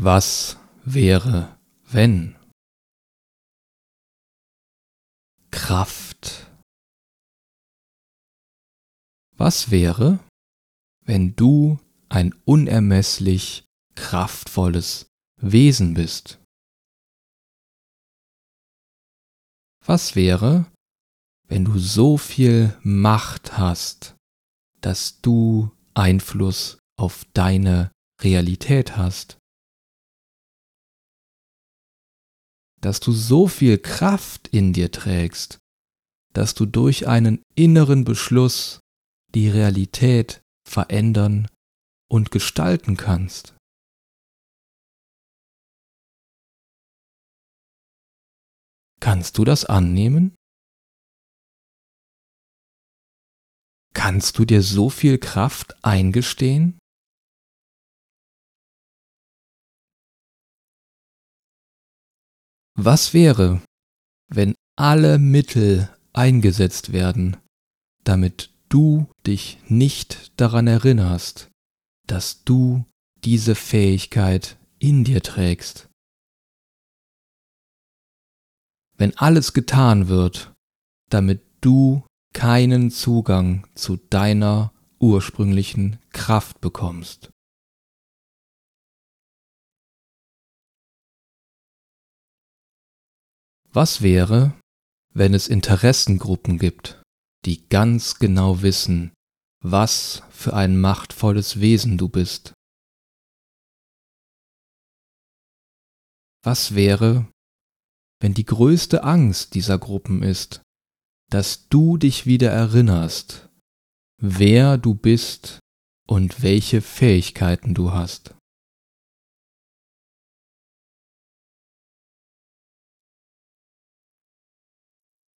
Was wäre, wenn? Kraft. Was wäre, wenn du ein unermesslich kraftvolles Wesen bist? Was wäre, wenn du so viel Macht hast, dass du Einfluss auf deine Realität hast? Dass du so viel Kraft in dir trägst, dass du durch einen inneren Beschluss die Realität verändern und gestalten kannst. Kannst du das annehmen? Kannst du dir so viel Kraft eingestehen? Was wäre, wenn alle Mittel eingesetzt werden, damit du dich nicht daran erinnerst, dass du diese Fähigkeit in dir trägst? Wenn alles getan wird, damit du keinen Zugang zu deiner ursprünglichen Kraft bekommst. Was wäre, wenn es Interessengruppen gibt, die ganz genau wissen, was für ein machtvolles Wesen du bist? Was wäre, wenn die größte Angst dieser Gruppen ist, dass du dich wieder erinnerst, wer du bist und welche Fähigkeiten du hast.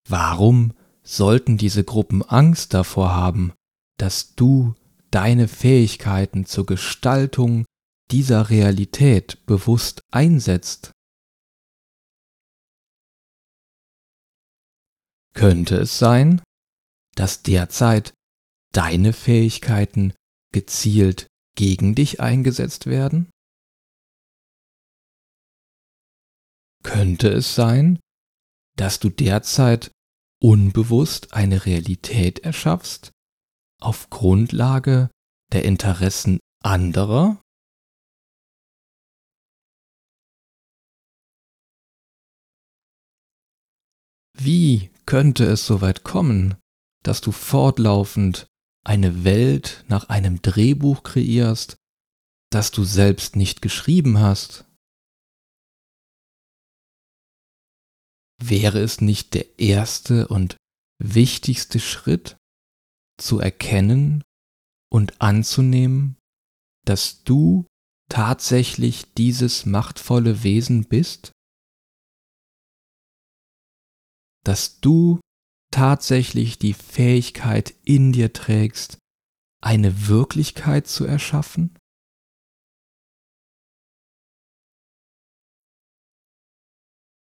Warum sollten diese Gruppen Angst davor haben, dass du deine Fähigkeiten zur Gestaltung dieser Realität bewusst einsetzt? Könnte es sein, dass derzeit deine Fähigkeiten gezielt gegen dich eingesetzt werden? Könnte es sein, dass du derzeit unbewusst eine Realität erschaffst auf Grundlage der Interessen anderer? Wie könnte es soweit kommen, dass du fortlaufend eine Welt nach einem Drehbuch kreierst, das du selbst nicht geschrieben hast? Wäre es nicht der erste und wichtigste Schritt, zu erkennen und anzunehmen, dass du tatsächlich dieses machtvolle Wesen bist? dass du tatsächlich die Fähigkeit in dir trägst, eine Wirklichkeit zu erschaffen?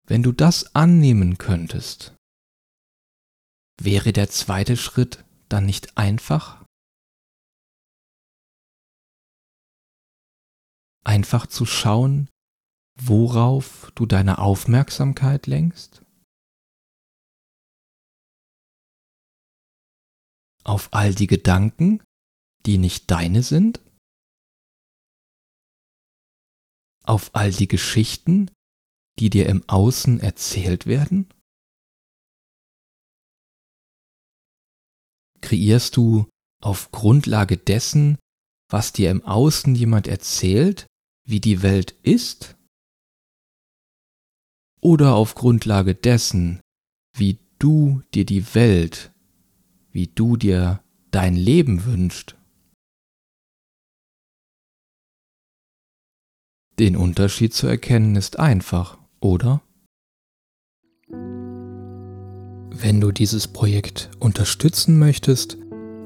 Wenn du das annehmen könntest, wäre der zweite Schritt dann nicht einfach? Einfach zu schauen, worauf du deine Aufmerksamkeit lenkst? auf all die Gedanken, die nicht deine sind? Auf all die Geschichten, die dir im Außen erzählt werden? Kreierst du auf Grundlage dessen, was dir im Außen jemand erzählt, wie die Welt ist? Oder auf Grundlage dessen, wie du dir die Welt wie du dir dein Leben wünschst. Den Unterschied zu erkennen ist einfach, oder? Wenn du dieses Projekt unterstützen möchtest,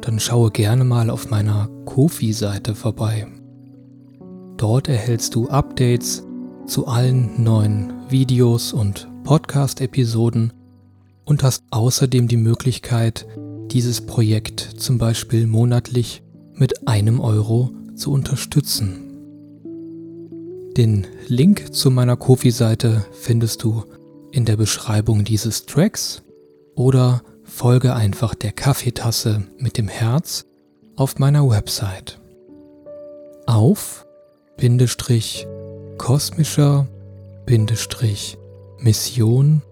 dann schaue gerne mal auf meiner Kofi-Seite vorbei. Dort erhältst du Updates zu allen neuen Videos und Podcast-Episoden und hast außerdem die Möglichkeit, dieses Projekt zum Beispiel monatlich mit einem Euro zu unterstützen. Den Link zu meiner Kofi-Seite findest du in der Beschreibung dieses Tracks oder folge einfach der Kaffeetasse mit dem Herz auf meiner Website. Auf Bindestrich kosmischer Bindestrich Mission.de